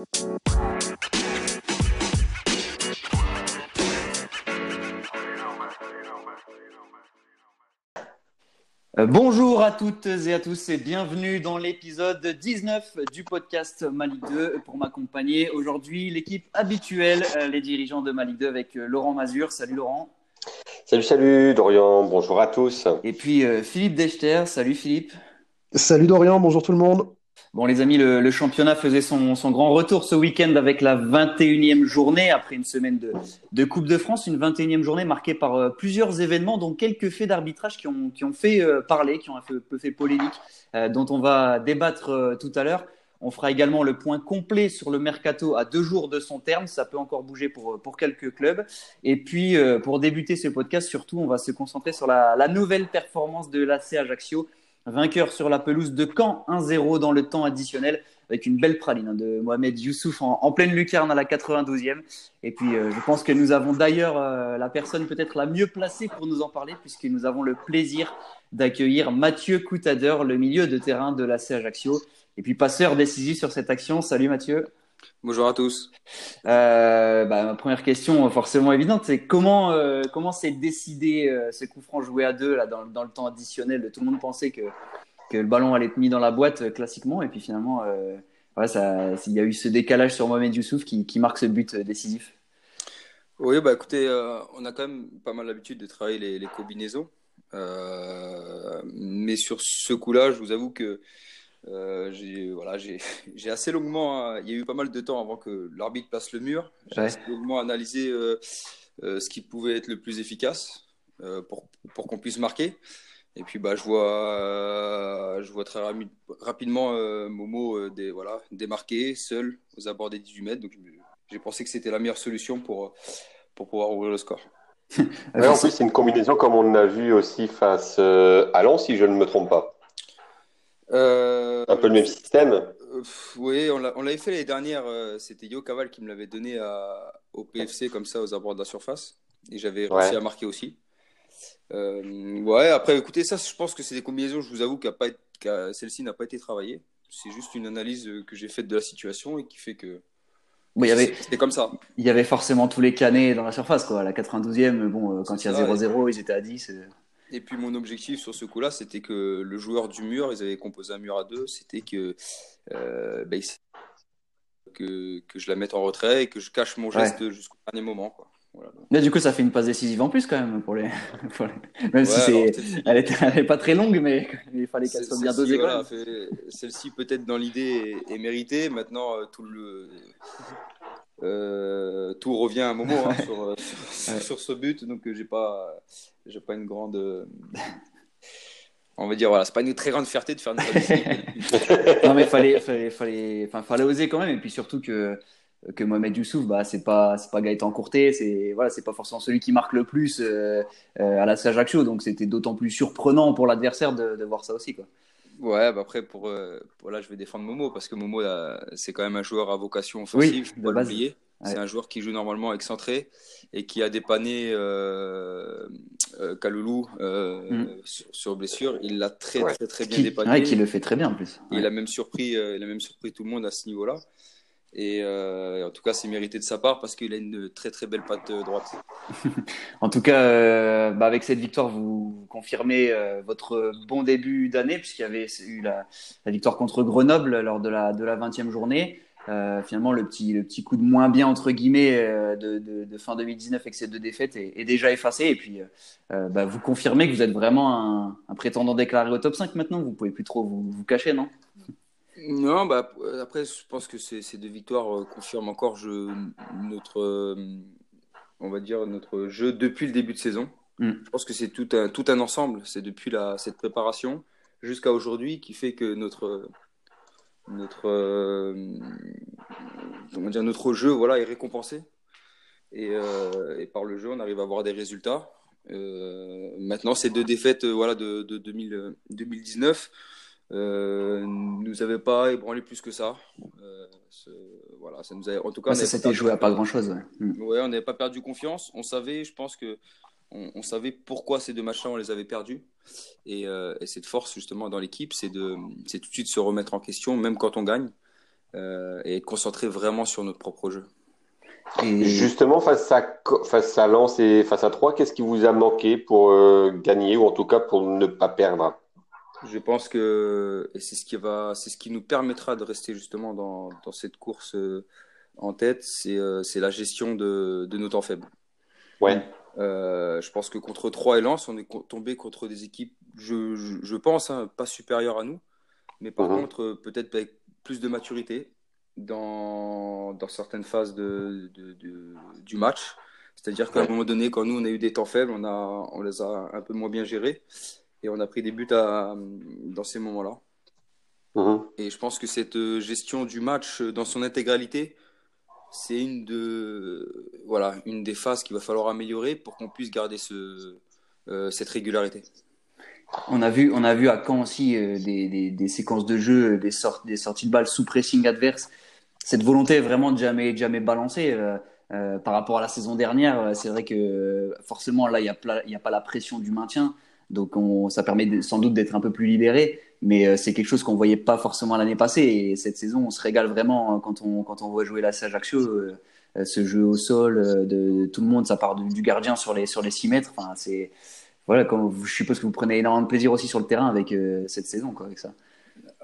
Euh, bonjour à toutes et à tous et bienvenue dans l'épisode 19 du podcast Malik 2 pour m'accompagner aujourd'hui l'équipe habituelle, euh, les dirigeants de Malik 2 avec euh, Laurent Mazur. Salut Laurent. Salut, salut Dorian, bonjour à tous. Et puis Philippe Dechter. Salut Philippe. Salut Dorian, bonjour tout le monde. Bon, les amis, le, championnat faisait son, grand retour ce week-end avec la 21e journée, après une semaine de, Coupe de France, une 21e journée marquée par euh, plusieurs événements, dont quelques faits d'arbitrage qui ont, fait euh, parler, qui ont un peu fait polémique, euh, dont on va débattre tout à l'heure. On fera également le point complet sur le mercato à deux jours de son terme. Ça peut encore bouger pour, pour quelques clubs. Et puis, pour débuter ce podcast, surtout, on va se concentrer sur la, la nouvelle performance de l'AC Ajaccio Vainqueur sur la pelouse de Caen, 1-0 dans le temps additionnel, avec une belle praline hein, de Mohamed Youssouf en, pleine lucarne à la 92e. Et puis, euh, je pense que nous avons d'ailleurs euh, la personne peut-être la mieux placée pour nous en parler, puisque nous avons le plaisir d'accueillir Mathieu Coutader, le milieu de terrain de l'AC Ajaccio, et puis passeur décisif sur cette action. Salut Mathieu. Bonjour à tous. Euh, bah, ma première question, forcément évidente, c'est comment euh, comment s'est décidé euh, ce coup franc joué à deux là dans, dans, le temps additionnel? Tout le monde pensait que que le ballon allait être mis dans la boîte classiquement, et puis finalement, il y a eu ce décalage sur Mohamed Youssouf qui, qui marque ce but décisif. Oui, bah écoutez, on a quand même pas mal l'habitude de travailler les, les combinaisons, mais sur ce coup-là, je vous avoue que euh, j'ai voilà, j'ai assez longuement, hein, il y a eu pas mal de temps avant que l'arbitre passe le mur. J'ai assez longuement analysé euh, euh, ce qui pouvait être le plus efficace pour, pour qu'on puisse marquer. Et puis bah, je vois, je vois très rapidement Momo des, voilà, démarquer seul aux abords des 18 mètres. Donc j'ai pensé que c'était la meilleure solution pour, pour pouvoir ouvrir le score. en plus, c'est une combinaison comme on a vu aussi face à Lens, si je ne me trompe pas. Euh, un peu le même système euh, Oui, on l'avait fait l'année dernière. Euh, c'était Yo Caval qui me l'avait donné au PFC, comme ça, aux abords de la surface. Et j'avais réussi à marquer aussi. ouais, après, écoutez, ça, je pense que c'est des combinaisons, je vous avoue, que celle-ci n'a pas été travaillée. C'est juste une analyse que j'ai faite de la situation et qui fait que. il y avait, c'était comme ça. Il y avait forcément tous les canets dans la surface, quoi. À la 92e, bon, quand il y a 0-0, ils étaient à 10. Et puis mon objectif sur ce coup-là, c'était que le joueur du mur, ils avaient composé un mur à deux, c'était que, euh, bah, que, que, je la mette en retrait et que je cache mon geste jusqu'au dernier moment. Quoi. Voilà, du coup, ça fait une passe décisive en plus quand même pour les. Même si c'est, elle n'est pas très longue, mais il fallait qu'elle soit bien dosée. Voilà, Celle-ci peut-être dans l'idée est, méritée. Maintenant, euh, tout le euh, tout revient à un moment hein, sur, sur, ce but, donc j'ai pas j'ai pas une grande. Euh, on va dire, voilà, c'est pas une très grande fierté de faire une Non, mais fallait, fallait, fallait, enfin, fallait oser quand même. Et puis surtout que, que Mohamed Youssouf, bah, c'est pas, c'est pas Gaëtan Courté, c'est, voilà, c'est pas forcément celui qui marque le plus euh, euh, à la Ajaccio. Donc c'était d'autant plus surprenant pour l'adversaire de, de, voir ça aussi, quoi. Ouais, bah après, pour, pour, là, je vais défendre Momo parce que Momo, c'est quand même un joueur à vocation offensive, oui, pas l'oublier. C'est un joueur qui joue normalement excentré et qui a dépanné euh, euh, Kaloulou euh, mm. sur, blessure. Il l'a très, très, très bien dépanné. Ouais, qui le fait très bien en plus. Il, a même surpris, il a même surpris tout le monde à ce niveau-là. Et en tout cas, c'est mérité de sa part parce qu'il a une très très belle patte droite. en tout cas, bah avec cette victoire, vous confirmez votre bon début d'année puisqu'il y avait eu la, la, victoire contre Grenoble lors de la, de la 20e journée. Euh, finalement, le petit, le petit coup de moins bien, entre guillemets, euh, de, de, fin 2019 avec ces deux défaites est, déjà effacé. Et puis, euh, bah, vous confirmez que vous êtes vraiment un, un, prétendant déclaré au top 5 maintenant. Vous pouvez plus trop vous, vous cacher, non Non, bah, après, je pense que ces, ces deux victoires confirment encore je, notre, on va dire, notre jeu depuis le début de saison. Mm. Je pense que c'est tout un, tout un ensemble. C'est depuis la, cette préparation jusqu'à aujourd'hui qui fait que notre notre, euh, dire, notre jeu voilà, est récompensé. Et, euh, et, par le jeu, on arrive à avoir des résultats. Euh, maintenant, ces deux défaites voilà, de, de 2019 euh, nous avaient pas ébranlé plus que ça. voilà, ça nous a, en tout cas, ça s'était joué à pas grand chose. Mm. Ouais, on n'avait pas perdu confiance. On savait, je pense que on, savait pourquoi ces deux matchs-là, on les avait perdus. Et, euh, cette force, justement, dans l'équipe, c'est de, tout de suite se remettre en question, même quand on gagne. et être concentré vraiment sur notre propre jeu. Et... Justement, face à, face à Lens et face à Troyes, qu'est-ce qui vous a manqué pour gagner ou en tout cas pour ne pas perdre? Je pense que et c'est ce qui va, c'est ce qui nous permettra de rester justement dans, dans cette course euh, en tête, c'est euh, c'est la gestion de, de, nos temps faibles. Ouais. Euh, je pense que contre 3 et Lens, on est tombé contre des équipes, je, je, pense, hein, pas supérieures à nous, mais par mhm. contre peut-être avec plus de maturité dans, dans certaines phases de, de, du match. C'est-à-dire qu'à un moment donné, quand nous on a eu des temps faibles, on, a, on les a un peu moins bien gérés et on a pris des buts à, dans ces moments-là. Mhm. Et je pense que cette euh, gestion du match euh, dans son intégralité, c'est une, de, voilà, une des phases qu'il va falloir améliorer pour qu'on puisse garder ce, euh, cette régularité. On a vu, on a vu à Caen aussi des, des, des, séquences de jeu, des, sorties de balles sous pressing adverse. Cette volonté vraiment de jamais, jamais balancer. par rapport à la saison dernière, c'est vrai que forcément là, il n'y a, a, pas la pression du maintien. Donc ça permet sans doute d'être un peu plus libéré, mais euh, c'est quelque chose qu'on voyait pas forcément l'année passée. Et cette saison, on se régale vraiment hein, quand on, voit jouer la Ajaccio. Euh, euh, ce jeu au sol de, tout le monde, ça part du, gardien sur les, sur les 6 mètres. Enfin, c'est, voilà, je suppose que vous prenez énormément de plaisir aussi sur le terrain avec cette saison, avec ça.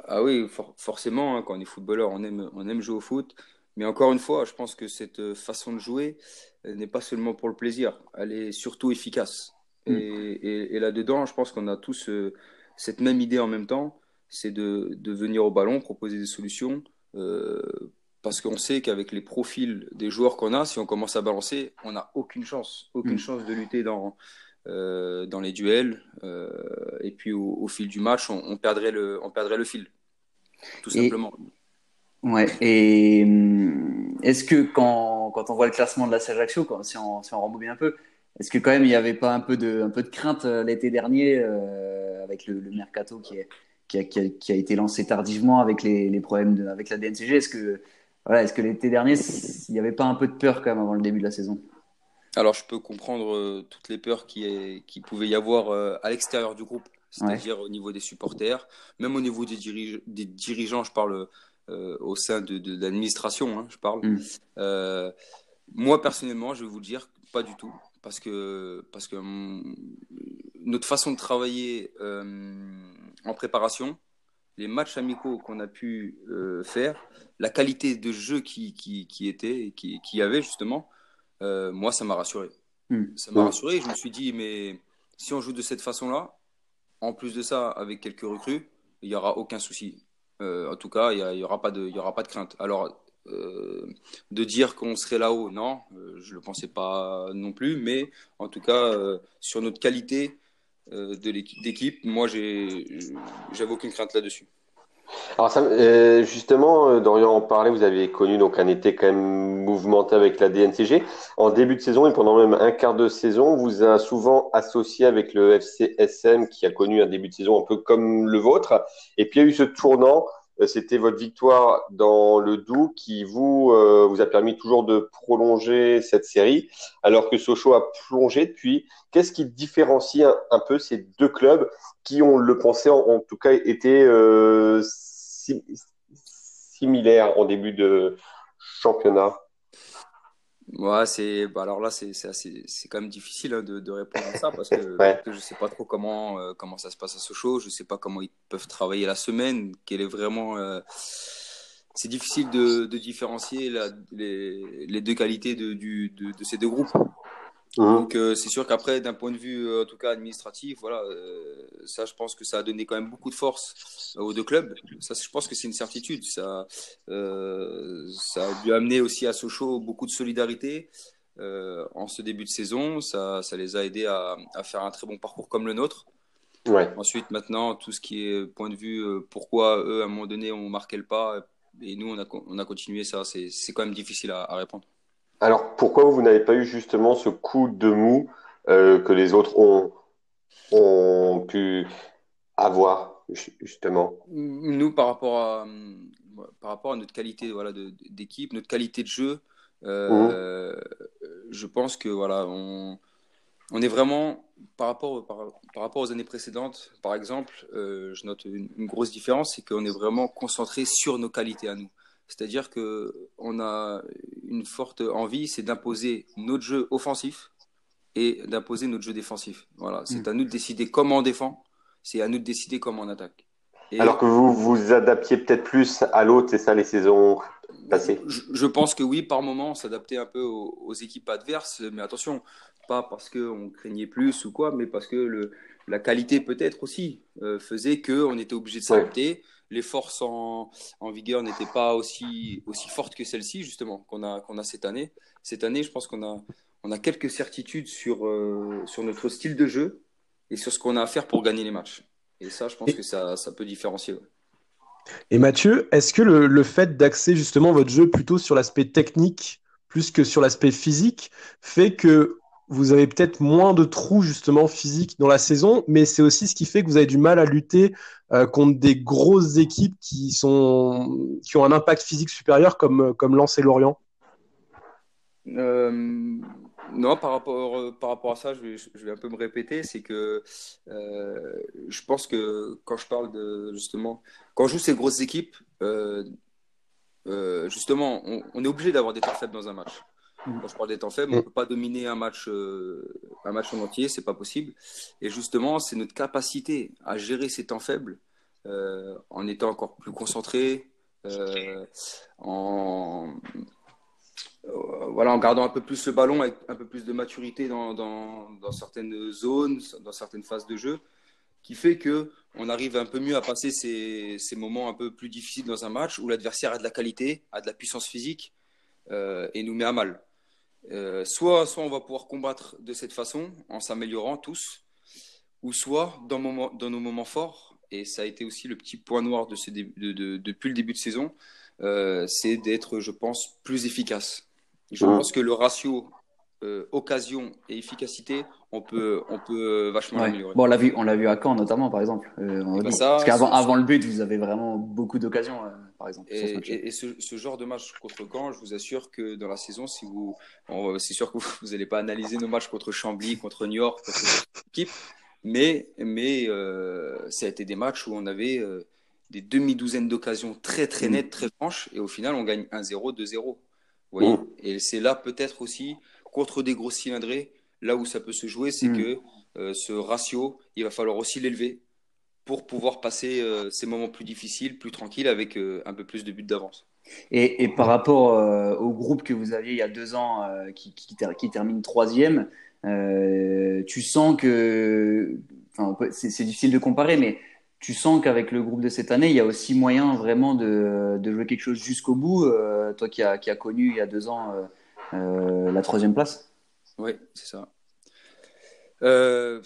Ah oui, forcément, hein, quand on est footballeur, on aime, on aime jouer au foot. Mais encore une fois, je pense que cette façon de jouer n'est pas seulement pour le plaisir, elle est surtout efficace. Mm. Et, là-dedans, je pense qu'on a tous euh, cette même idée en même temps, c'est de, de, venir au ballon, proposer des solutions, euh, parce qu'on sait qu'avec les profils des joueurs qu'on a, si on commence à balancer, on n'a aucune chance, aucune mm. chance de lutter dans, euh, dans les duels. et puis au, fil du match, on, perdrait le, on perdrait le fil, tout simplement. Ouais, et hum, est-ce que quand, quand, on voit le classement de la Sage Action, si on, si on rembobine un peu, est-ce que quand même il n'y avait pas un peu de, un peu de crainte euh, l'été dernier euh, avec le, mercato qui, est, qui, a, qui, a, été lancé tardivement avec les, les problèmes de, avec la DNCG Est-ce que, voilà, est-ce que l'été dernier il n'y avait pas un peu de peur quand même avant le début de la saison? Alors je peux comprendre euh, toutes les peurs qui, est, qui pouvait y avoir à l'extérieur du groupe, c'est-à-dire au niveau des supporters, même au niveau des, des dirigeants, je parle au sein de, de, l'administration, hein, je parle. Mm. moi personnellement, je vais vous dire, pas du tout parce que, parce que hum, notre façon de travailler euh, en préparation, les matchs amicaux qu'on a pu euh, faire, la qualité de jeu qui, qui, qui était, qui, qui avait justement, euh, moi, ça m'a rassuré. Hmm. Ça m'a rassuré. Je me suis dit, mais si on joue de cette façon-là, en plus de ça, avec quelques recrues, il n'y aura aucun souci. en tout cas, il n'y aura, pas de, y aura pas de crainte. Alors, euh, de dire qu'on serait là-haut, non, euh, je ne le pensais pas non plus, mais en tout cas, euh, sur notre qualité d'équipe, moi, j'avais aucune crainte là-dessus. Alors justement, Dorian en parlait, vous avez connu donc un été quand même mouvementé avec la DNCG. En début de saison et pendant même un quart de saison, vous a souvent associé avec le FCSM qui a connu un début de saison un peu comme le vôtre. Et puis il y a eu ce tournant c'était votre victoire dans le Doubs qui vous, euh, vous a permis toujours de prolonger cette série, alors que Sochaux a plongé depuis. Qu'est-ce qui différencie un, peu ces deux clubs qui, on le pensait, en, tout cas, étaient euh, similaires en début de championnat? Ouais, c'est bah alors là c'est c'est quand même difficile hein, de, de, répondre à ça parce que, je sais pas trop comment euh, comment ça se passe à Sochaux, je sais pas comment ils peuvent travailler la semaine, quelle est vraiment euh, c'est difficile de, de différencier la, les, les deux qualités de, du, de, de ces deux groupes. Mmh. Donc euh, c'est sûr qu'après, d'un point de vue euh, en tout cas administratif, voilà, euh, ça je pense que ça a donné quand même beaucoup de force aux deux clubs. Ça, je pense que c'est une certitude. Ça, ça a dû amener aussi à Sochaux beaucoup de solidarité en ce début de saison. Ça, ça les a aidés à, à, faire un très bon parcours comme le nôtre. Ouais. Ensuite, maintenant, tout ce qui est point de vue, pourquoi eux à un moment donné ont marqué le pas et nous on a, on a continué ça, c'est quand même difficile à, à répondre. Alors, pourquoi vous n'avez pas eu justement ce coup de mou euh, que les autres ont, ont pu avoir, justement? Nous, par rapport à, par rapport à notre qualité voilà, d'équipe, notre qualité de jeu, euh, mmh. je pense que voilà, on, on est vraiment, par rapport, par, rapport aux années précédentes, par exemple, euh, je note une, une grosse différence, c'est qu'on est vraiment concentré sur nos qualités à nous. C'est-à-dire que on a une forte envie, c'est d'imposer notre jeu offensif et d'imposer notre jeu défensif. Voilà, c'est mm. à nous de décider comment on défend, c'est à nous de décider comment on attaque. Alors que vous vous adaptiez peut-être plus à l'autre, c'est ça les saisons passées je, pense que oui, par moment, on s'adaptait un peu aux, équipes adverses, mais attention, pas parce qu'on craignait plus ou quoi, mais parce que le, la qualité peut-être aussi euh, faisait qu'on était obligé de s'adapter. Les forces en, en vigueur n'étaient pas aussi, aussi fortes que celles-ci, justement, qu'on a, qu'on a cette année. Cette année, je pense qu'on a, on a quelques certitudes sur, euh, sur notre style de jeu et sur ce qu'on a à faire pour gagner les matchs. Et ça, je pense que ça, ça peut différencier. Et Mathieu, est-ce que le, le fait d'axer justement votre jeu plutôt sur l'aspect technique plus que sur l'aspect physique fait que vous avez peut-être moins de trous justement physiques dans la saison, mais c'est aussi ce qui fait que vous avez du mal à lutter euh, contre des grosses équipes qui sont qui ont un impact physique supérieur comme comme Lens et Lorient. Euh, non, par rapport euh, par rapport à ça, je vais, je un peu me répéter, c'est que je pense que quand je parle de justement quand on joue ces grosses équipes, justement, on, on est obligé d'avoir des temps faibles dans un match. Quand je parle des temps faibles, on ne peut pas dominer un match, euh, un match en entier, c'est pas possible. Et justement, c'est notre capacité à gérer ces temps faibles euh, en étant encore plus concentré, euh, en, voilà, en gardant un peu plus le ballon avec un peu plus de maturité dans, dans, dans certaines zones, dans certaines phases de jeu, qui fait que on arrive un peu mieux à passer ces, ces moments un peu plus difficiles dans un match où l'adversaire a de la qualité, a de la puissance physique et nous met à mal. Euh, soit, soit on va pouvoir combattre de cette façon, en s'améliorant tous, ou soit dans, dans, nos moments forts, et ça a été aussi le petit point noir de ce de, depuis le début de saison, euh, c'est d'être, je pense, plus efficace. Je pense que le ratio euh, occasion et efficacité, on peut, on peut vachement l'améliorer. Bon, on l'a vu, on l'a vu à Caen notamment, par exemple. Euh, bah parce qu'avant, avant le but, vous avez vraiment beaucoup d'occasions, euh, par exemple. Et, ce, ce, genre de match contre Caen, je vous assure que dans la saison, si vous, c'est sûr que vous n'allez pas analyser nos matchs contre Chambly, contre New York, contre équipes, mais, mais ça a été des matchs où on avait des demi-douzaines d'occasions très très mm. nettes, très franches, et au final, on gagne 1-0, 2-0. Vous voyez mm. Et c'est là peut-être aussi contre des gros cylindrés, là où ça peut se jouer, c'est hmm. que euh, ce ratio, il va falloir aussi l'élever pour pouvoir passer euh, ces moments plus difficiles, plus tranquilles, avec euh, un peu plus de buts d'avance. Et, par rapport au groupe que vous aviez il y a deux ans, qui, qui, termine troisième, tu sens que, c'est difficile de comparer, mais tu sens qu'avec le groupe de cette année, il y a aussi moyen vraiment de, jouer quelque chose jusqu'au bout. toi qui as, qui a connu il y a deux ans euh, la troisième place. Oui, c'est ça. Euh,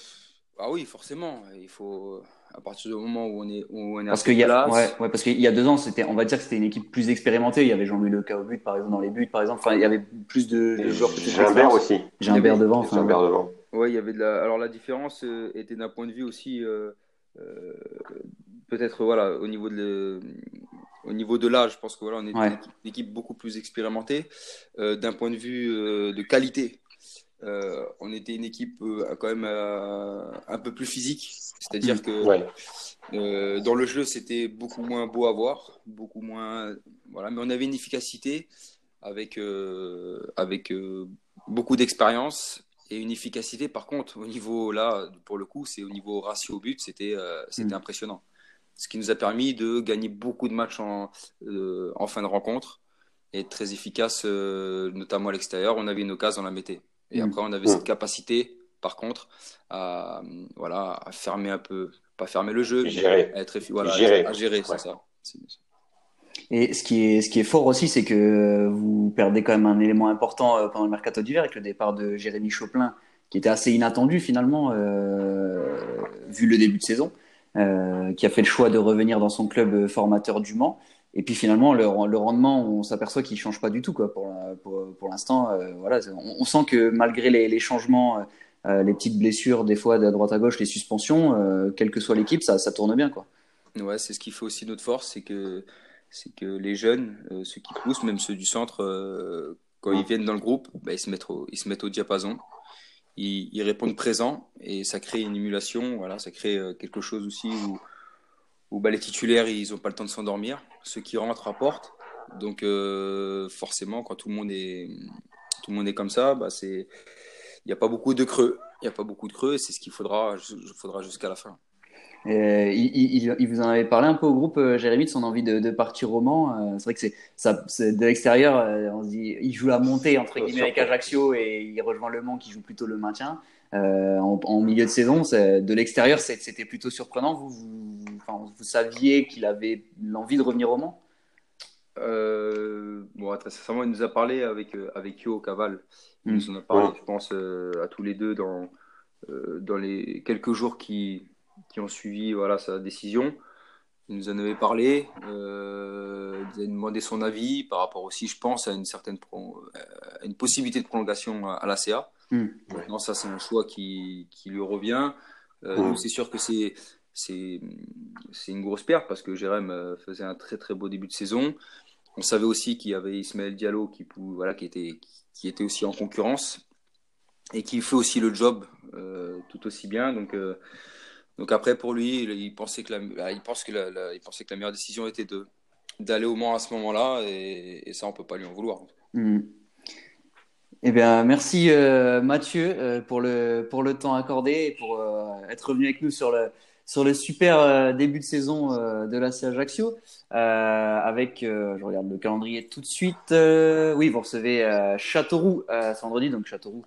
ah oui, forcément. Il faut à partir du moment où on est, où on est parce qu'il y a ouais, ouais, parce qu'il y a deux ans c'était on va dire que c'était une équipe plus expérimentée. Il y avait Jean-Louis Leca au but par exemple dans les buts par exemple. Enfin il y avait plus de, de joueurs Gimbert aussi. Gimbert devant enfin, devant. Ouais il y avait de la alors la différence euh, était d'un point de vue aussi euh, peut-être voilà au niveau de au niveau de l'âge, je pense que voilà, on est une, équipe, beaucoup plus expérimentée. Euh, d'un point de vue euh, de qualité, euh, on était une équipe quand même un peu plus physique. C'est-à-dire mm. que dans le jeu, c'était beaucoup moins beau à voir, beaucoup moins. Voilà, mais on avait une efficacité avec, avec beaucoup d'expérience et une efficacité. Par contre, au niveau là, pour le coup, c'est au niveau ratio but, c'était c'était mm. impressionnant ce qui nous a permis de gagner beaucoup de matchs en, euh, en fin de rencontre et être très efficace, euh, notamment à l'extérieur. On avait une occasion, on la mettait. Et mm. après, on avait cette capacité, par contre, à, voilà, à fermer un peu, pas fermer le jeu, gérer. à, être, voilà, gérer, à gérer, c'est ça. Et ce qui est, ce qui est fort aussi, c'est que vous perdez quand même un élément important euh, pendant le mercato d'hiver avec le départ de Jérémy Choplin, qui était assez inattendu finalement, vu le début de saison. Euh, qui a fait le choix de revenir dans son club formateur du Mans. Et puis finalement, le, le rendement, on s'aperçoit qu'il change pas du tout quoi. Pour, pour, pour l'instant, euh, voilà, on, sent que malgré les, les changements, euh, les petites blessures, des fois de droite à gauche, les suspensions, quelle que soit l'équipe, ça, ça tourne bien quoi. Ouais, c'est ce qui fait aussi notre force, c'est que c'est que les jeunes, ceux qui poussent, même ceux du centre, quand ils viennent dans le groupe, bah, ils se mettent au, ils se mettent au diapason ils, répondent présent et ça crée une émulation. Voilà, ça crée euh, quelque chose aussi où, bah, les titulaires ils n'ont pas le temps de s'endormir. Ceux qui rentrent apportent Donc forcément, quand tout le monde est tout le monde est comme ça, bah c'est il n'y a pas beaucoup de creux. Il n'y a pas beaucoup de creux, c'est ce qu'il faudra, faudra jusqu'à la fin. Euh, il, il, vous en avait parlé un peu au groupe, euh, Jérémy, de son envie de, de partir au Mans. Euh, c'est vrai que c'est ça, de l'extérieur, on se dit, il joue la montée entre guillemets avec Ajaccio et il rejoint Le Mans qui joue plutôt le maintien. En, en, milieu de saison, de l'extérieur, c'était plutôt surprenant. Vous, vous, enfin, vous saviez qu'il avait l'envie de revenir au Mans? Bon, très sincèrement, il nous a parlé avec avec Yo Caval. Il nous en a parlé, je pense, à tous les deux dans dans les quelques jours qui qui ont suivi voilà, sa décision. Il nous en avait parlé, euh, il nous a demandé son avis par rapport aussi, je pense, à une certaine une possibilité de prolongation à, la CA. Hmm. Maintenant, ça, c'est un choix qui, qui lui revient. Euh. C'est sûr que c'est c'est une grosse perte parce que Jérém euh, faisait un très très beau début de saison. On savait aussi qu'il y avait Ismaël Diallo qui, voilà, qui, était, qui était aussi en concurrence et qui fait aussi le job euh, tout aussi bien. Donc, donc après, pour lui, il pensait que la, bah, il pense que pensait que la meilleure décision était de d'aller au Mans à ce moment-là, et, ça, on peut pas lui en vouloir. Hmm. Eh bien, merci euh, Mathieu euh, pour le pour le temps accordé et pour euh, être revenu avec nous sur le sur le super euh, début de saison euh, de la Ajaccio. Euh, avec, je regarde le calendrier tout de suite. oui, vous recevez Châteauroux ce vendredi, donc Châteauroux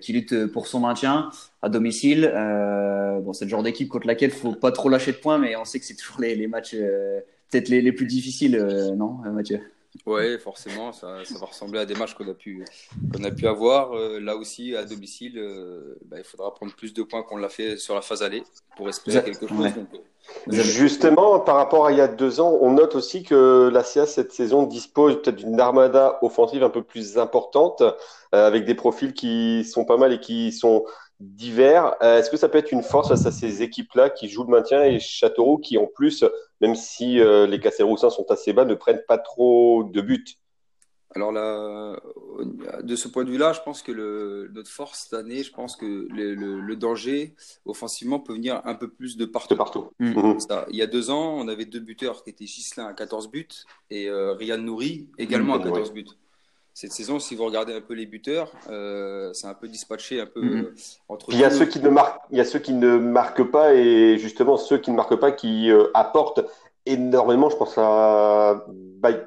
qui lutte pour son maintien à domicile. bon, c'est le genre d'équipe contre laquelle faut pas trop lâcher de points, mais on sait que c'est toujours les, les matchs peut-être les, les, plus difficiles, non, Mathieu? Oui, forcément, ça, ça, va ressembler à des matchs qu'on a pu, qu'on a pu avoir. Euh, là aussi, à domicile, euh, bah, il faudra prendre plus de points qu'on l'a fait sur la phase aller pour espérer quelque chose. Euh, Justement, par rapport à il y a deux ans, on note aussi que la CA cette saison dispose peut-être d'une armada offensive un peu plus importante, avec des profils qui sont pas mal et qui sont divers. Euh, est-ce que ça peut être une force face à ces équipes-là qui jouent le maintien et Châteauroux qui, en plus, même si euh, les Casséroussins sont assez bas, ne prennent pas trop de buts? Alors là, de ce point de vue-là, je pense que le, notre force cette année, je pense que le, le, danger offensivement peut venir un peu plus de partout. De partout. Mmh. Mmh. il y a deux ans, on avait deux buteurs qui étaient Gislain à 14 buts et euh, Nouri également à 14 buts cette saison, si vous regardez un peu les buteurs, euh, c'est un peu dispatché un peu mhm. euh, entre. Il y a ceux qui ne marquent, il y a ceux qui ne marquent pas et justement ceux qui ne marquent pas qui euh, apportent énormément. Je pense à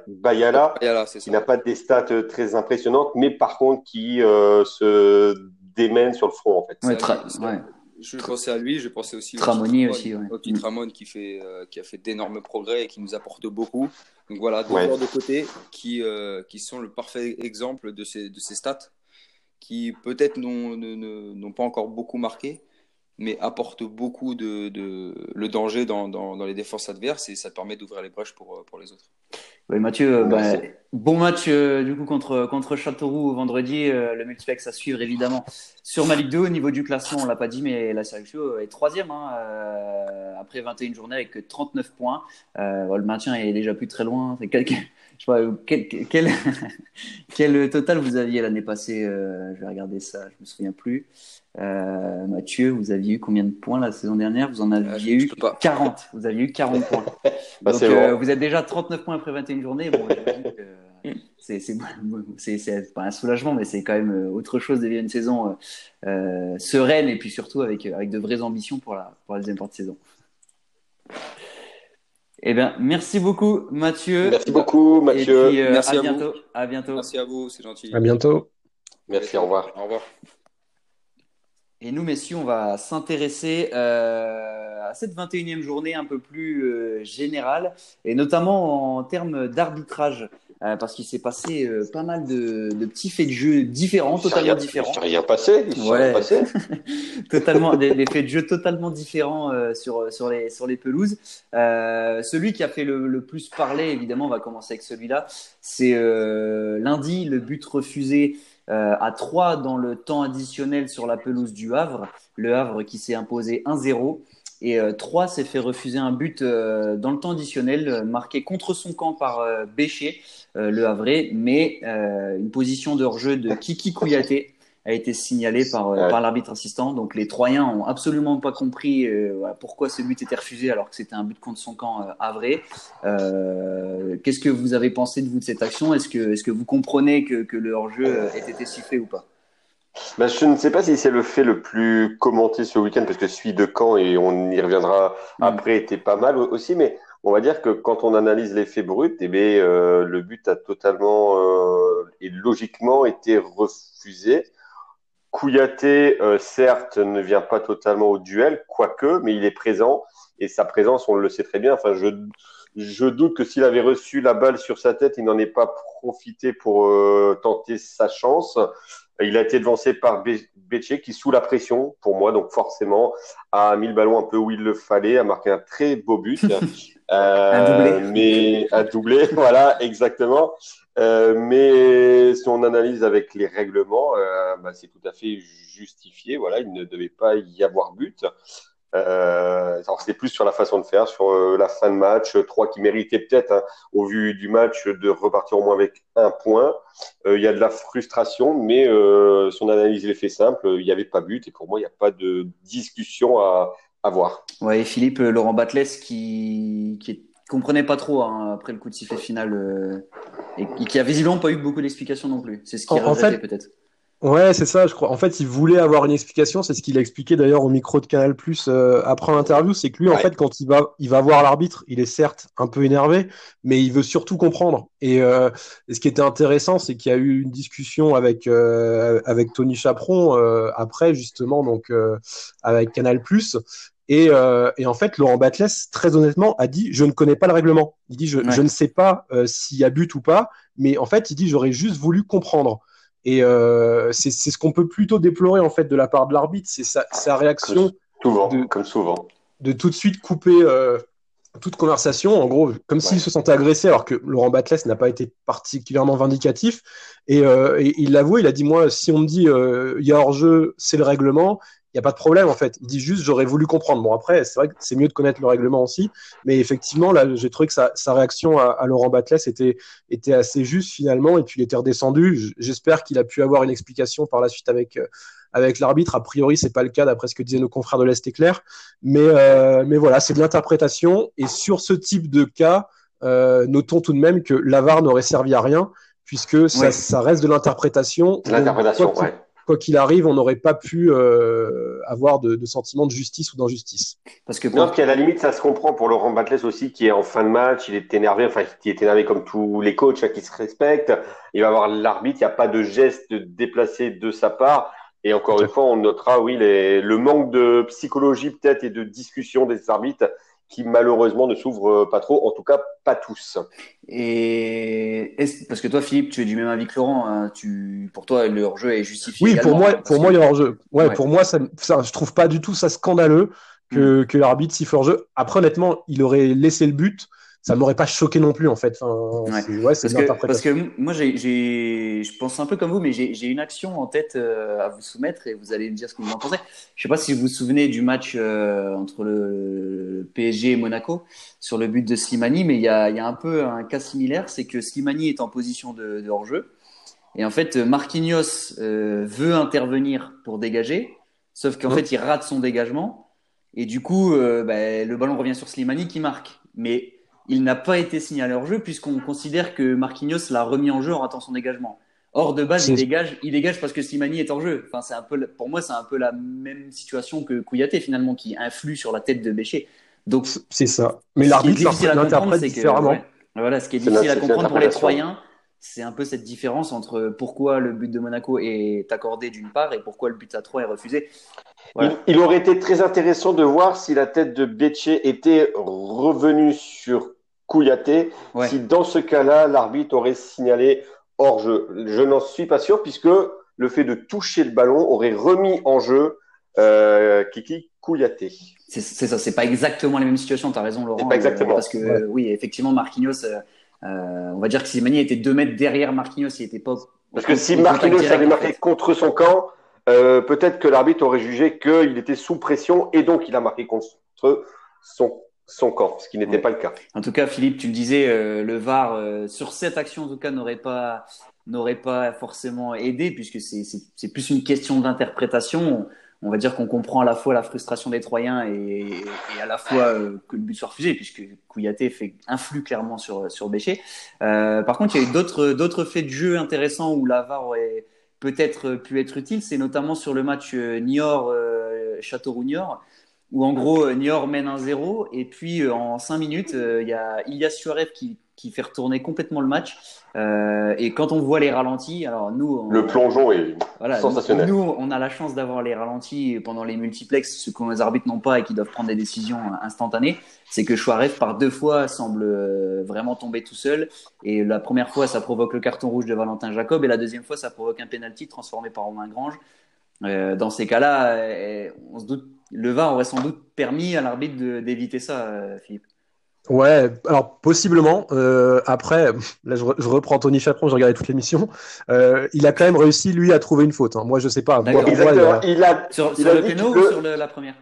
Bayala, qui n'a pas des stats très impressionnantes, mais par contre qui se démène sur le front en fait. Ouais, je pensais à lui, je pensais aussi Tramoni au aussi, au petit Tramon qui fait euh, qui a fait d'énormes progrès et qui nous apporte beaucoup. Donc voilà, deux joueurs de côté qui euh, qui sont le parfait exemple de ces de ces stats qui peut-être n'ont pas encore beaucoup marqué, mais apporte beaucoup de, de le danger dans, dans, dans, les défenses adverses et ça permet d'ouvrir les brèches pour, pour les autres. Oui, Mathieu, bah, bon match euh, du coup contre, contre Châteauroux vendredi. Euh, le multiplex à suivre évidemment sur ma Ligue 2. Au niveau du classement, on l'a pas dit, mais la Sérgio est troisième hein, euh, après 21 journées avec 39 points. le maintien est déjà plus très loin. Quel, je sais pas, quel, quel, quel, total vous aviez l'année passée Je vais regarder ça, je me souviens plus. Euh, Mathieu, vous aviez eu combien de points la saison dernière? Vous en aviez eu 40. Vous aviez eu 40 points. bah, Donc, euh, vous êtes déjà 39 points après 21 journées. Bon, c'est pas un soulagement, mais c'est quand même euh, autre chose de vivre une saison euh, sereine et puis surtout avec, avec de vraies ambitions pour la, pour la deuxième partie de saison. Eh bien, merci beaucoup, Mathieu. Merci beaucoup, Mathieu. merci à, bientôt. À bientôt. Merci à vous, c'est gentil. À bientôt. Merci, au revoir. Au revoir. Et nous, messieurs, on va s'intéresser euh, à cette 21e journée un peu plus euh, générale, et notamment en termes d'arbitrage, euh, parce qu'il s'est passé euh, pas mal de, de, petits faits de jeu différents, totalement différents. Il rien passé, il ouais. rien passé. totalement, des, des, faits de jeu totalement différents euh, sur, sur, les, sur les pelouses. celui qui a fait le, le, plus parler, évidemment, on va commencer avec celui-là, c'est lundi, le but refusé euh, à 3 dans le temps additionnel sur la pelouse du Havre. Le Havre qui s'est imposé 1-0. Et euh, 3 s'est fait refuser un but euh, dans le temps additionnel, euh, marqué contre son camp par Béché, le Havre, mais une position de hors-jeu de Kiki Kouyaté a été signalé par, par l'arbitre assistant. Donc les Troyens ont absolument pas compris pourquoi ce but était refusé alors que c'était un but contre son camp à vrai. Qu'est-ce que vous avez pensé de vous de cette action? Est-ce que, est-ce que vous comprenez que, que le hors-jeu ait été sifflé ou pas? Bah, je ne sais pas si c'est le fait le plus commenté ce week-end, parce que celui de Caen, et on y reviendra mm. après, était pas mal aussi, mais on va dire que quand on analyse l'effet brut, eh bien, euh, le but a totalement euh, et logiquement été refusé. Kouyaté, euh, certes, ne vient pas totalement au duel, quoique, mais il est présent, et sa présence, on le sait très bien. Enfin, je, je doute que s'il avait reçu la balle sur sa tête, il n'en ait pas profité pour tenter sa chance. Il a été devancé par Becce qui, sous la pression, pour moi, donc forcément, a mis le ballon un peu où il le fallait, a marqué un très beau but. euh, un doublé. Mais un doublé, voilà, exactement. Euh, mais si on analyse avec les règlements, euh, bah, c'est tout à fait justifié. Voilà, il ne devait pas y avoir but. Euh, alors c'était plus sur la façon de faire, sur euh, la fin de match, trois qui méritaient peut-être, hein, au vu du match, de repartir au moins avec un point. Il y a de la frustration, mais euh, son analyse est fait simple, il n'y avait pas but et pour moi il n'y a pas de discussion à avoir. Ouais, Philippe, Laurent Batles qui, qui comprenait pas trop hein, après le coup de sifflet final et, qui a visiblement pas eu beaucoup d'explications non plus. C'est ce qui en, fait, peut-être. Ouais, c'est ça, je crois. En fait, il voulait avoir une explication. C'est ce qu'il a expliqué d'ailleurs au micro de Canal Plus euh, après l'interview. C'est que lui, en fait, quand il va, il va voir l'arbitre, il est certes un peu énervé, mais il veut surtout comprendre. Et, euh, ce qui était intéressant, c'est qu'il y a eu une discussion avec euh, avec Tony Chaperon euh, après, justement, donc avec Canal Plus. Et, et, en fait, Laurent Batles, très honnêtement, a dit Je ne connais pas le règlement. Il dit Je, je ne sais pas s'il y a but ou pas, mais en fait, il dit J'aurais juste voulu comprendre. Et euh, c'est ce qu'on peut plutôt déplorer en fait de la part de l'arbitre, c'est sa, sa, réaction. Souvent, de, comme souvent. De tout de suite couper euh, toute conversation, en gros, comme s'il se sentait agressé, alors que Laurent Batles n'a pas été particulièrement vindicatif. Et, euh, et il l'avoue, il a dit moi, si on me dit euh, il y a hors jeu, c'est le règlement il n'y a pas de problème en fait. Il dit juste j'aurais voulu comprendre. Bon après, c'est vrai que c'est mieux de connaître le règlement aussi, mais effectivement là, j'ai trouvé que sa, sa réaction à, à, Laurent Batles était était assez juste finalement et puis il était redescendu. J'espère qu'il a pu avoir une explication par la suite avec euh, avec l'arbitre. A priori, c'est pas le cas d'après ce que disaient nos confrères de l'Est éclair, mais euh, mais voilà, c'est de l'interprétation et sur ce type de cas, euh, notons tout de même que l'avare n'aurait servi à rien puisque ça, ça reste de l'interprétation. L'interprétation, ouais quoi qu'il arrive, on n'aurait pas pu euh, avoir de, de, sentiment de justice ou d'injustice. Parce que non, puis à la limite, ça se comprend pour Laurent Batles aussi, qui est en fin de match, il est énervé, enfin, qui est énervé comme tous les coachs hein, qui se respectent. Il va avoir l'arbitre, il n'y a pas de geste déplacé de sa part. Et encore une fois, on notera, oui, les, le manque de psychologie peut-être et de discussion des arbitres qui malheureusement ne s'ouvrent pas trop, en tout cas pas tous. Et parce que toi, Philippe, tu es du même avis que Laurent. Hein, tu, pour toi, le hors-jeu est justifié. Oui, pour moi, pour moi, il y a hors-jeu. Ouais, pour moi, ça, ça, je trouve pas du tout ça scandaleux que, mm. que l'arbitre siffle hors-jeu. Après, honnêtement, il aurait laissé le but ça m'aurait pas choqué non plus en fait. Enfin, ouais. parce, que, parce que moi, j'ai, je pense un peu comme vous, mais j'ai une action en tête euh, à vous soumettre et vous allez me dire ce que vous en pensez. Je sais pas si vous vous souvenez du match euh, entre le PSG et Monaco sur le but de Slimani, mais il y a, y a, un peu un cas similaire, c'est que Slimani est en position de, de hors-jeu et en fait Marquinhos euh, veut intervenir pour dégager, sauf qu'en mmh. fait il rate son dégagement et du coup bah, le ballon revient sur Slimani qui marque, mais il n'a pas été signalé hors jeu puisqu'on considère que Marquinhos l'a remis en jeu en ratant son dégagement. Or de base, il dégage, il dégage parce que Slimani est en jeu. Enfin, c'est un peu, pour moi, c'est un peu la même situation que Kouyaté finalement, qui influe sur la tête de Béché. Donc c'est ça. Mais l'arbitre l'interprète différemment. voilà, ce qui est difficile à comprendre pour les Troyens, c'est un peu cette différence entre pourquoi le but de Monaco est accordé d'une part et pourquoi le but à 3 est refusé. Il, aurait été très intéressant de voir si la tête de Béché était revenue sur Kouyaté, si dans ce cas-là, l'arbitre aurait signalé hors jeu. Je n'en suis pas sûr puisque le fait de toucher le ballon aurait remis en jeu euh, Kiki Kouyaté. C'est ça, c'est pas exactement la même situation, tu as raison Laurent. Pas exactement. parce que oui, effectivement, Marquinhos, euh, euh, on va dire que Simani était deux mètres derrière Marquinhos, il était pas. Parce que si Marquinhos avait marqué contre son camp, euh, peut-être que l'arbitre aurait jugé qu'il était sous pression et donc il a marqué contre son son corps, ce qui n'était pas le cas. En tout cas, Philippe, tu le disais, euh, le VAR euh, sur cette action en tout cas n'aurait pas n'aurait pas forcément aidé, puisque c'est plus une question d'interprétation. On va dire qu'on comprend à la fois la frustration des Troyens et, à la fois euh, que le but soit refusé, puisque Kouyaté fait influe clairement sur, sur Béché. Par contre, il y a eu d'autres faits de jeu intéressants où l'avare aurait peut-être pu être utile. C'est notamment sur le match euh, Niort-Châteauroux-Niort où en gros Niort mène 1-0 et puis en 5 minutes il y a Ilias Suarez qui qui fait retourner complètement le match. Euh, et quand on voit les ralentis, alors nous, le plongeon est sensationnel. Nous, on a la chance d'avoir les ralentis pendant les multiplex, ce que les arbitres n'ont pas et qui doivent prendre des décisions instantanées. C'est que Chouaref par deux fois semble euh, vraiment tomber tout seul. Et la première fois, ça provoque le carton rouge de Valentin Jacob, et la deuxième fois, ça provoque un penalty transformé par Romain Grange. Euh, dans ces cas-là, euh, on se doute, le VAR aurait sans doute permis à l'arbitre d'éviter ça, Philippe. Ouais, alors possiblement. Euh, après, là, je, reprends Tony Chaperon, j'ai regardé toute l'émission. Euh, il a quand même réussi, lui, à trouver une faute. Hein. Moi, je sais pas. Moi, Exactement. il, a... Sur, le péno ou sur la première?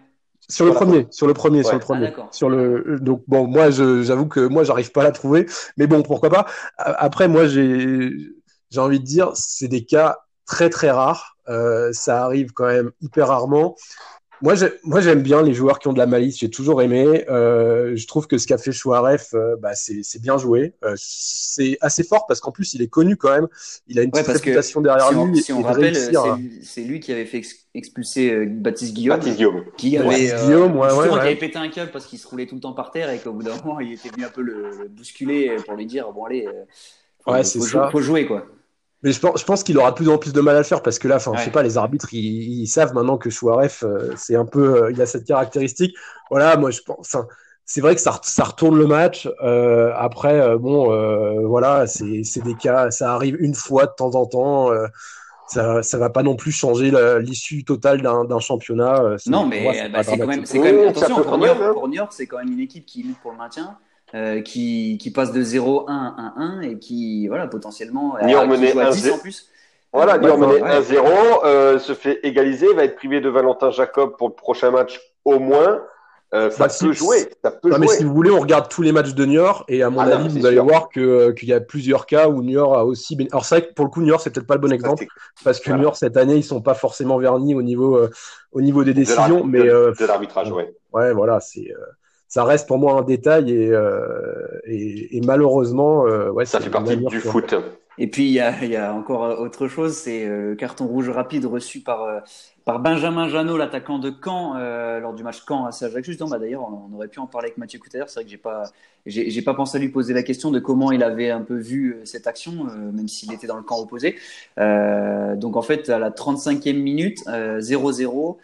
Sur le premier, sur le premier, sur le premier. Ah, sur le donc bon, moi j'avoue que moi j'arrive pas à la trouver, mais bon pourquoi pas. Après moi j'ai j'ai envie de dire c'est des cas très très rares, euh, ça arrive quand même hyper rarement. Moi, j'aime bien les joueurs qui ont de la malice. J'ai toujours aimé. Euh, je trouve que ce qu'a fait Chouaref, euh, bah, c'est bien joué. Euh, c'est assez fort parce qu'en plus, il est connu quand même. Il a une petite réputation derrière lui. Si on rappelle, c'est lui qui avait fait expulser Baptiste Guillaume. Baptiste Guillaume. Qui avait, Guillaume, ouais, ouais, qui avait pété un câble parce qu'il se roulait tout le temps par terre et qu'au bout d'un moment, il était venu un peu le, bousculer pour lui dire bon allez, faut, ouais, faut, faut jouer quoi. Mais je pense, je pense qu'il aura de plus en plus de mal à le faire parce que là, enfin, je sais pas, les arbitres, ils, savent maintenant que Chouaref, euh, c'est un peu, euh, il a cette caractéristique. Voilà, moi, je pense, c'est vrai que ça, ça, retourne le match. Euh, après, bon, voilà, c'est des cas, ça arrive une fois de temps en temps. ça, ça va pas non plus changer l'issue totale d'un championnat. Non, mais bah, c'est quand même, quand même attention, pour Niort, hein. c'est quand même une équipe qui lutte pour le maintien. Euh, qui, qui, passe de 0-1 à 1-1 et qui, voilà, potentiellement, Niort menait 10 en plus. Voilà, Niort menait 1-0, euh, se fait égaliser, va être privé de Valentin Jacob pour le prochain match au moins. Euh, ça, bah, peut jouer, ça peut non, Mais si vous voulez, on regarde tous les matchs de Niort et à mon ah avis, vous allez voir que qu'il y a plusieurs cas où Niort a aussi. Alors c'est vrai que pour le coup, Niort c'est peut-être pas le bon exemple parce que Niort cette année ils sont pas forcément vernis au niveau au niveau des décisions, de mais de l'arbitrage, ouais. Ouais, voilà, c'est ça reste pour moi un détail et, euh, et, et, malheureusement, euh, ouais, ça fait partie du foot. Et puis il y a, y a, encore autre chose, c'est le euh, carton rouge rapide reçu par euh, par Benjamin Janot, l'attaquant de Caen euh, lors du match Caen à Saint-Jacques. Justement, bah, d'ailleurs, on, aurait pu en parler avec Mathieu Couter. C'est vrai que j'ai pas j'ai pas pensé à lui poser la question de comment il avait un peu vu cette action, même s'il était dans le camp opposé. donc en fait, à la 35e minute, 0-0.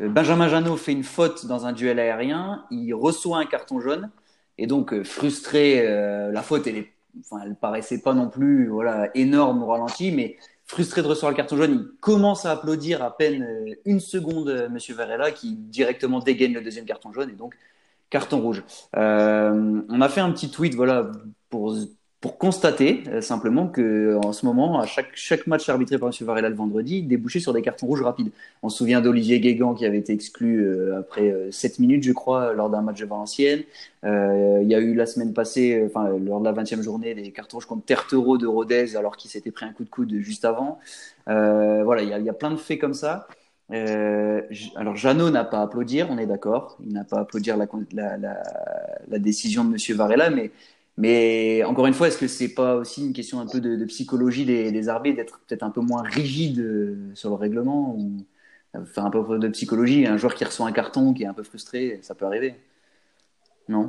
Euh, Benjamin Janot fait une faute dans un duel aérien, il reçoit un carton jaune, et donc euh, frustré, euh, la faute, elle, est, enfin, elle paraissait pas non plus voilà, énorme au ralenti, mais frustré de recevoir le carton jaune, il commence à applaudir à peine une seconde Monsieur Varela, qui directement dégaine le deuxième carton jaune, et donc carton rouge. on a fait un petit tweet voilà, pour pour constater euh, simplement que en ce moment, à chaque, chaque match arbitré par M. Varela le vendredi, débouchait sur des cartons rouges rapides. On se souvient d'Olivier Guégan qui avait été exclu euh, après 7 euh, minutes, je crois, lors d'un match de Valenciennes. il y a eu la semaine passée, enfin lors de la 20e journée, des cartons rouges contre Tertero de Rodez alors qu'il s'était pris un coup de coude juste avant. voilà, il y, a, il y, a, plein de faits comme ça. alors Jeannot n'a pas à applaudir, on est d'accord. Il n'a pas à applaudir la, la, la, la, décision de M. Varela, mais mais encore une fois, est-ce que c'est pas aussi une question un peu de, psychologie des, des arbitres, d'être peut-être un peu moins rigide euh, sur le règlement ou faire un peu de psychologie Un joueur qui reçoit un carton, qui est un peu frustré, ça peut arriver. Non?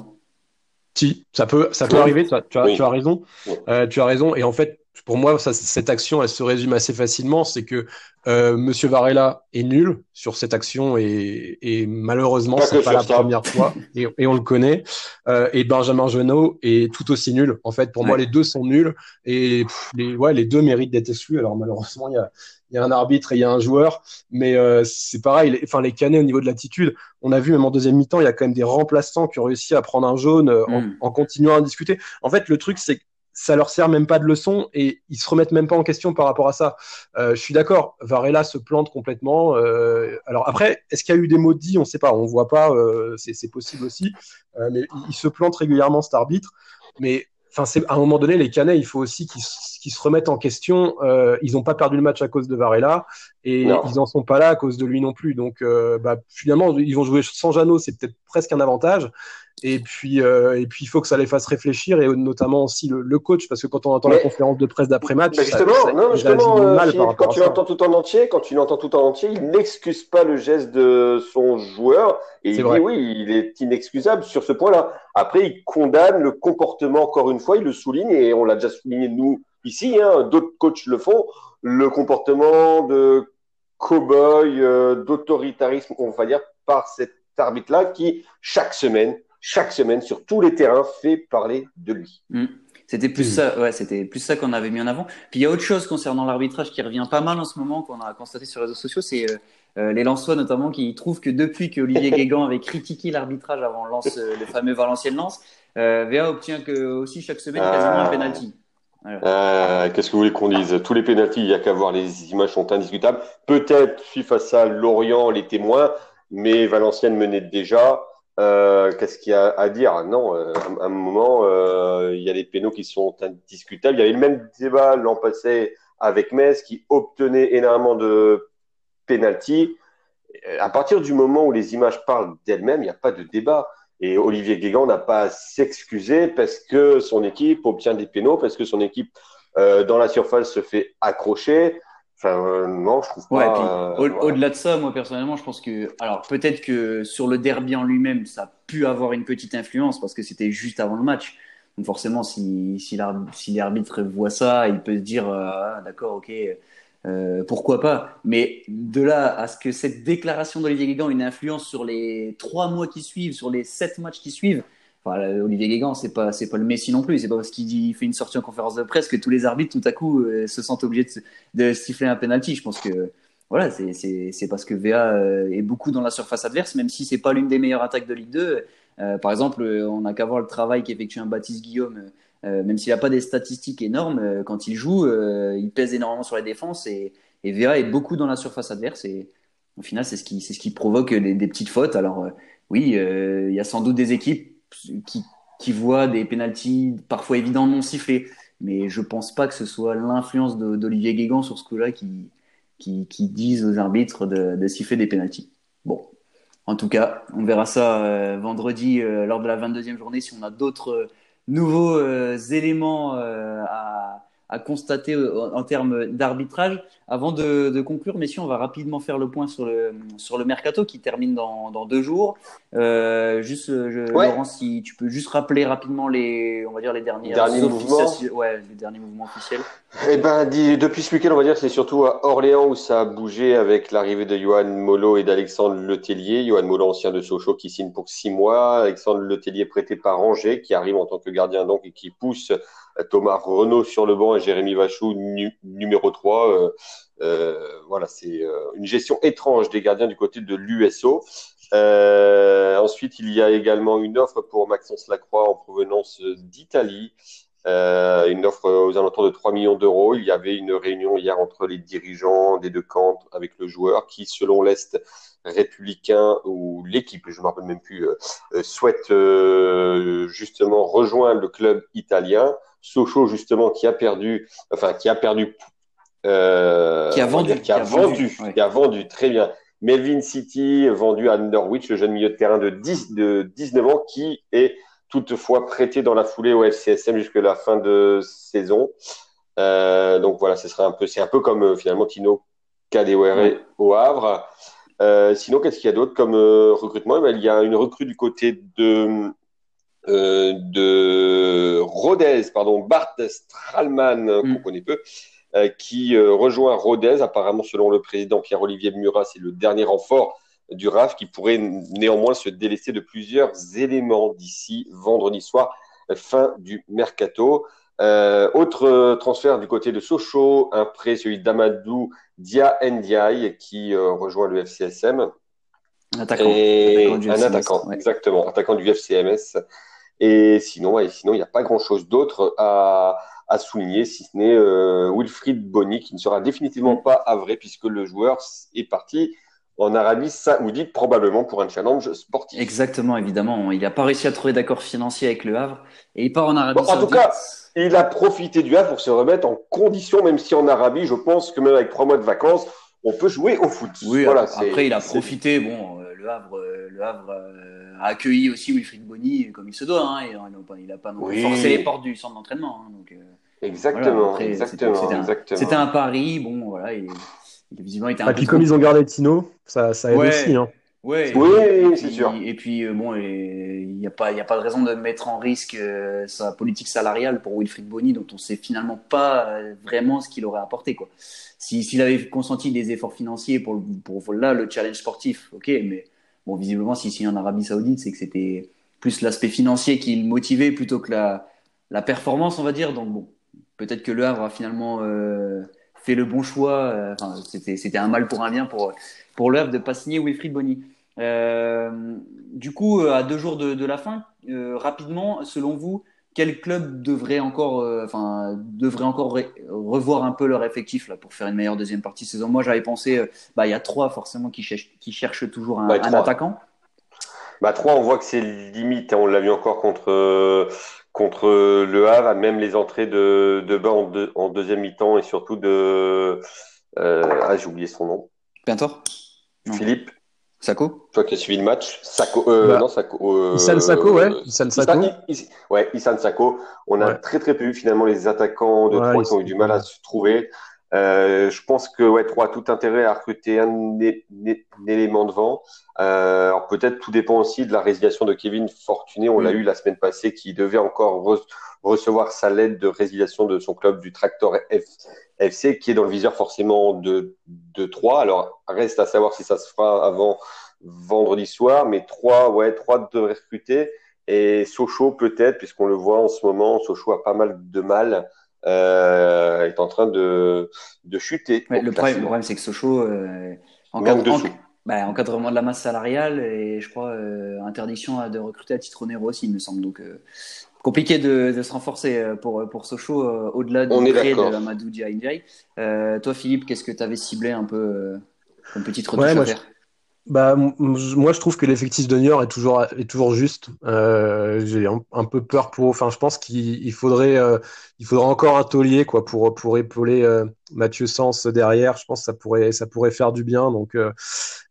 Si, ça peut, ça peut arriver. Tu as, tu as, raison. Euh, tu as raison. Et en fait, pour moi, ça, cette action, elle se résume assez facilement. C'est que euh, Monsieur Varela est nul sur cette action et, et malheureusement, c'est pas la première fois et, et, on le connaît. Euh, et Benjamin Genot est tout aussi nul. En fait, pour moi, les deux sont nuls et les, ouais, les deux méritent d'être exclus. Alors malheureusement, il y a, y a un arbitre et il y a un joueur, mais euh, c'est pareil. Les, enfin, les canets au niveau de l'attitude, on a vu même en deuxième mi-temps, il y a quand même des remplaçants qui ont réussi à prendre un jaune euh, en, mm. en, continuant à discuter. En fait, le truc, c'est ça leur sert même pas de leçon et ils se remettent même pas en question par rapport à ça. Euh, je suis d'accord, Varela se plante complètement. Euh, alors après, est-ce qu'il y a eu des mots dits On ne sait pas, on voit pas. Euh, c'est possible aussi, euh, mais il se plante régulièrement cet arbitre. Mais enfin, c'est à un moment donné, les Canets, il faut aussi qu'ils se remettent en question. Euh, ils n'ont pas perdu le match à cause de Varela et ils n'en sont pas là à cause de lui non plus. Donc, euh, bah, finalement, ils vont jouer sans Jeannot, c'est peut-être presque un avantage. Et puis, euh, et puis, il faut que ça les fasse réfléchir et notamment aussi le, coach, parce que quand on entend la conférence de presse d'après-match, justement, non, justement, mal quand tu l'entends tout en entier, quand tu l'entends tout en entier, il n'excuse pas le geste de son joueur et il dit oui, il est inexcusable sur ce point-là. Après, il condamne le comportement encore une fois, il le souligne et on l'a déjà souligné nous ici, hein, d'autres coachs le font, le comportement de cow-boy, euh, d'autoritarisme, on va dire, par cet arbitre-là qui chaque semaine chaque semaine sur tous les terrains fait parler de lui. Mm. C'était plus mm. ça, ouais, c'était plus ça qu'on avait mis en avant. Puis il y a autre chose concernant l'arbitrage qui revient pas mal en ce moment, qu'on a constaté sur les réseaux sociaux, c'est euh, euh, les Lensois notamment qui trouvent que depuis que Olivier Guégan avait critiqué l'arbitrage avant Lance, euh, le fameux Valenciennes-Lens, VA obtient que aussi chaque semaine quasiment un penalty. Qu'est-ce que vous voulez qu'on dise? Tous les pénalties, il n'y a qu'à voir, les images sont indiscutables. Peut-être suite à ça Lorient, les témoins, mais Valenciennes menait déjà. Euh, qu'est-ce qu'il y a à dire? Non, euh, à un moment, euh, il y a des pénaux qui sont indiscutables. Il y avait le même débat l'an passé avec Metz qui obtenait énormément de pénalty. À partir du moment où les images parlent d'elles-mêmes, il n'y a pas de débat. Et Olivier Guégan n'a pas à s'excuser parce que son équipe obtient des pénaux, parce que son équipe dans la surface se fait accrocher. Enfin, non, je trouve pas. Ouais, au-delà de ça, moi personnellement, je pense que, alors peut-être que sur le derby en lui-même, ça a pu avoir une petite influence parce que c'était juste avant le match. Donc forcément, si, si l'arbitre voit ça, il peut se dire, euh, ah, d'accord, ok, euh, pourquoi pas. Mais de là à ce que cette déclaration d'Olivier Guégan ait une influence sur les trois mois qui suivent, sur les sept matchs qui suivent, Olivier Guégan, c'est pas c'est pas le Messi non plus. C'est pas parce qu'il fait une sortie en conférence de presse que tous les arbitres tout à coup euh, se sentent obligés de, siffler un penalty. Je pense que voilà, c'est parce que VA euh, est beaucoup dans la surface adverse, même si c'est pas l'une des meilleures attaques de Ligue 2. Euh, par exemple, on n'a qu'à voir le travail qu'effectue un Baptiste Guillaume. même s'il n'a pas des statistiques énormes, quand il joue, il pèse énormément sur les défenses et, et VA est beaucoup dans la surface adverse. Et au final, c'est ce qui, c'est ce qui provoque des, petites fautes. Alors, oui, il y a sans doute des équipes qui, voit des pénalties parfois évidents non sifflés. Mais je pense pas que ce soit l'influence d'Olivier Guégan sur ce coup-là qui, qui, disent aux arbitres de, siffler des pénalties. Bon, en tout cas, on verra ça euh, vendredi euh, lors de la 22e journée si on a d'autres euh, nouveaux éléments à, à constater en termes d'arbitrage. Avant de, de, conclure, messieurs, on va rapidement faire le point sur le, sur le mercato qui termine dans, dans deux jours. Euh, juste, euh, Laurent, si tu peux juste rappeler rapidement les, on va dire les derniers, mouvements. Ouais, les derniers mouvements officiels. Eh ben, depuis ce week-end, on va dire c'est surtout à Orléans où ça a bougé avec l'arrivée de Johan Molo et d'Alexandre Letellier. Johan Molo, ancien de Sochaux, qui signe pour six mois. Alexandre Letellier prêté par Angers, qui arrive en tant que gardien donc et qui pousse Thomas Renault sur le banc et Jérémy Vachou numéro 3. Euh, euh, voilà, c'est euh, une gestion étrange des gardiens du côté de l'USO. ensuite, il y a également une offre pour Maxence Lacroix en provenance d'Italie. une offre aux alentours de 3 millions d'euros. Il y avait une réunion hier entre les dirigeants des deux camps avec le joueur qui, selon l'Est républicain ou l'équipe, je ne me rappelle même plus, souhaite justement rejoindre le club italien. Sochaux justement qui a perdu, enfin qui a perdu, euh, qui a vendu, qui a, vendu, qui a vendu très bien. Melvin City vendu à Norwich, le jeune milieu de terrain de, 10, de 19 ans qui est toutefois prêté dans la foulée au FCSM jusqu'à la fin de saison. Euh, donc voilà, ce serait un peu, c'est un peu comme euh, finalement Tino Kadewere au Havre. Sinon, qu'est-ce qu'il y a d'autre comme recrutement? Eh ben, Il y a une recrue du côté de de Rodez, pardon, Bart Stralman, qu'on mm. connaît peu, euh, qui euh, rejoint Rodez. Apparemment, selon le président Pierre-Olivier Murat, c'est le dernier renfort du RAF qui pourrait néanmoins se délaisser de plusieurs éléments d'ici vendredi soir, fin du mercato. Euh, autre transfert du côté de Sochaux, un prêt, celui d'Amadou Dia Ndiaye qui rejoint le FCSM. Un attaquant. un attaquant, exactement, attaquant du FCMS. Et sinon, et sinon, il n'y a pas grand-chose d'autre à, à, souligner, si ce n'est euh, Wilfried Bonny, qui ne sera définitivement pas avré puisque le joueur est parti en Arabie Saoudite, probablement pour un challenge sportif. Exactement, évidemment. Il n'a pas réussi à trouver d'accord financier avec le Havre et il part en Arabie Saoudite. En tout cas, il a profité du Havre pour se remettre en condition, même si en Arabie, je pense que même avec trois mois de vacances, on peut jouer au foot. Oui, voilà, après, il a profité. Bon, euh, le Havre, euh, le Havre euh, a accueilli aussi Wilfried Bonny comme il se doit. Hein, il n'a pas forcé les portes du centre d'entraînement. Hein, donc, exactement, exactement, C'était un, pari. Bon, voilà. Il, visiblement été un Et puis, comme ils ont gardé Tino, ça, ça aide aussi. Hein. Ouais, oui, c'est sûr. Et puis, bon, il n'y a, pas, a pas de raison de mettre en risque sa politique salariale pour Wilfried Bonny, dont on ne sait finalement pas vraiment ce qu'il aurait apporté. Quoi s'il avait consenti des efforts financiers pour, pour, là le challenge sportif, ok, mais bon visiblement s'il signe en Arabie Saoudite, c'est que c'était plus l'aspect financier qui le motivait plutôt que la, la performance, on va dire. Donc bon, peut-être que Le Havre a finalement euh, fait le bon choix. Euh, enfin, c'était un mal pour un bien pour pour Le Havre de pas signer Wilfried Bonny. Euh, du coup, à deux jours de, de la fin, rapidement, selon vous, quel club devrait encore, euh, enfin, devrait encore revoir un peu leur effectif là pour faire une meilleure deuxième partie de saison? Moi, j'avais pensé, euh, bah, il y a trois forcément qui, cherchent, qui cherchent toujours un, attaquant. Bah, trois, on voit que c'est limite. Hein. on l'a vu encore contre contre le Havre, même les entrées de, de bas en, deuxième mi-temps et surtout de euh, ah j'ai oublié son nom. Pintor? Philippe? Sako Toi qui as suivi le match. Sako, euh, bah, non, Sako. Euh, Isan Sako, ouais. Isan Sako. ouais. On a très très peu vu finalement les attaquants de Troyes qui ont eu du mal à se trouver. Euh, je pense que ouais, Troyes a tout intérêt à recruter un, élément devant. Euh, alors peut-être tout dépend aussi de la résiliation de Kevin Fortuné. On l'a mm. eu la semaine passée, qui devait encore recevoir sa lettre de résiliation de son club du Tractor FC, qui est dans le viseur forcément de, de 3. Alors, reste à savoir si ça se fera avant vendredi soir, mais 3, ouais, 3 devraient recruter. Et Sochaux peut-être, puisqu'on le voit en ce moment, Sochaux a pas mal de mal, est en train de, de chuter. le, problème, le, problème, c'est que Sochaux, euh, en, bah, encadrement de la masse salariale et je crois euh, interdiction de recruter à titre onéreux aussi, il me semble. Donc, euh, compliqué de, se renforcer euh, pour, euh, pour Sochaux euh, au-delà du prêt de Amadou Ndiaye. Euh, toi, Philippe, qu'est-ce que tu avais ciblé un peu comme petite retouche à faire bah, moi, je trouve que l'effectif de Niort est toujours, est toujours juste. Euh, J'ai un, peu peur pour. Enfin, je pense qu'il faudrait, euh, il faudrait encore un taulier quoi, pour, pour épauler euh, Mathieu Sens derrière. Je pense que ça pourrait, ça pourrait faire du bien. Donc, euh,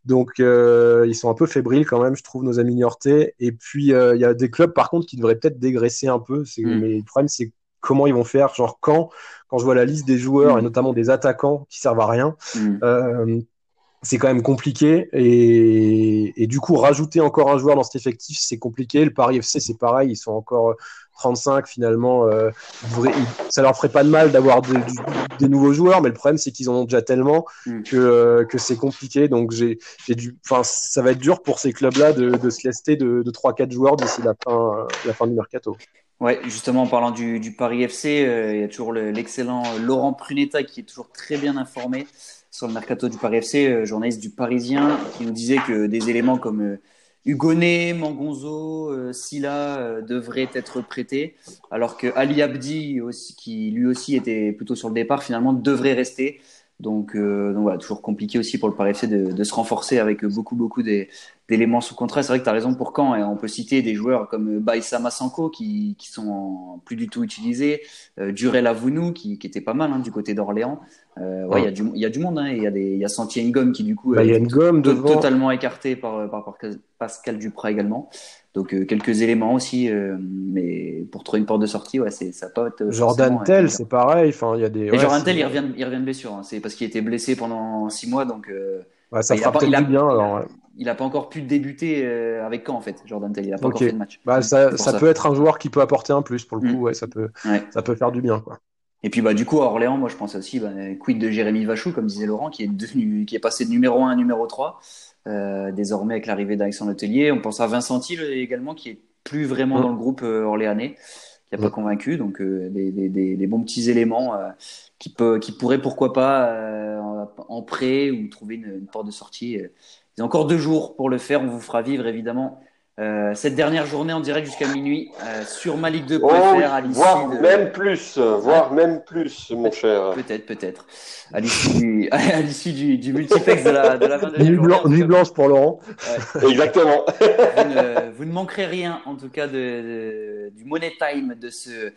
donc ils sont un peu fébriles quand même, je trouve, nos amis niortais. Et puis, il y a des clubs, par contre, qui devraient peut-être dégraisser un peu. Mm. Mais le problème, c'est comment ils vont faire. Genre, quand, quand je vois la liste des joueurs, mm. et notamment des attaquants qui servent à rien. Mm c'est quand même compliqué. Et, et, du coup rajouter encore un joueur dans cet effectif c'est compliqué. Le Paris FC c'est pareil. Ils sont encore 35 finalement euh, ça leur ferait pas de mal d'avoir des nouveaux joueurs. Mais le problème c'est qu'ils en ont déjà tellement mm. que, euh, que c'est compliqué. Donc j'ai du enfin ça va être dur pour ces clubs là de, de se lester de, de 3-4 joueurs d'ici la fin la fin du mercato. Ouais, justement en parlant du, du Paris FC, euh, il y a toujours l'excellent Laurent Prunetta qui est toujours très bien informé sur le mercato du Paris FC, euh, journaliste du Parisien, qui nous disait que des éléments comme euh, Hugonet, Mangonzo, euh, Silla devraient être prêtés, alors que Ali Abdi, qui lui aussi était plutôt sur le départ, finalement devrait rester. Donc, voilà, toujours compliqué aussi pour le Paris FC de, se renforcer avec beaucoup, beaucoup d'éléments sous contrat. C'est vrai que tu as raison pour quand. Et on peut citer des joueurs comme Baïsa Massanko qui, qui sont plus du tout utilisés. Euh, Durel Avounou qui, qui était pas mal hein, du côté d'Orléans. Euh, ouais, il y, a du, y a du monde. Hein, il y a des, il y a Ngom qui du coup bah, est totalement écarté par, par, Pascal Duprat également. Donc euh, quelques éléments aussi, euh, mais pour trouver une porte de sortie, ouais, c'est ça peut être. Jordan Tell, c'est pareil. Enfin, il y a des. Jordan Tell, il revient, il revient de blessure. Hein. C'est parce qu'il était blessé pendant six mois, donc. Ouais, ça fera peut-être bien. Alors, il n'a pas encore pu débuter avec quand en fait, Jordan Tell? Il n'a pas encore fait de match. Bah, ça, ça, peut être un joueur qui peut apporter un plus pour le coup. Mm. Ouais, ça peut, ça peut faire du bien quoi. Et puis bah du coup à Orléans, moi je pense aussi bah, quid de Jérémy Vachou, comme disait Laurent, qui est devenu, qui est passé de numéro 1 à numéro 3 euh, désormais avec l'arrivée d'Alexandre Letellier. On pense à Vincent Thiel également, qui est plus vraiment dans le groupe euh, orléanais, qui n'a pas mm. convaincu. Donc euh, des, des, des, bons petits éléments qui peut, qui pourraient pourquoi pas en prêt ou trouver une, une porte de sortie il y a encore deux jours pour le faire. On vous fera vivre évidemment euh, cette dernière journée en direct jusqu'à minuit euh, sur ma Ligue 2 oh, à voire même plus, voire même plus, mon cher. Peut-être, peut-être. À l'issue du, à du, du, multiplex de la, de la 22e nuit, blanc, nuit blanche pour Laurent. Exactement. Vous ne, vous ne, manquerez rien, en tout cas, de, de, du money time de ce,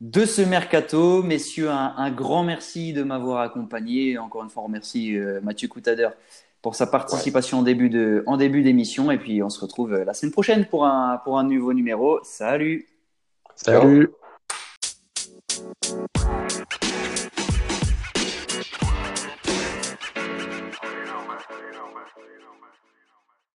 de ce mercato. Messieurs, un, un grand merci de m'avoir accompagné. Encore une fois, remercie euh, Mathieu Coutader pour sa participation ouais. en début de en début d'émission et puis on se retrouve la semaine prochaine pour un pour un nouveau numéro. Salut. Salut.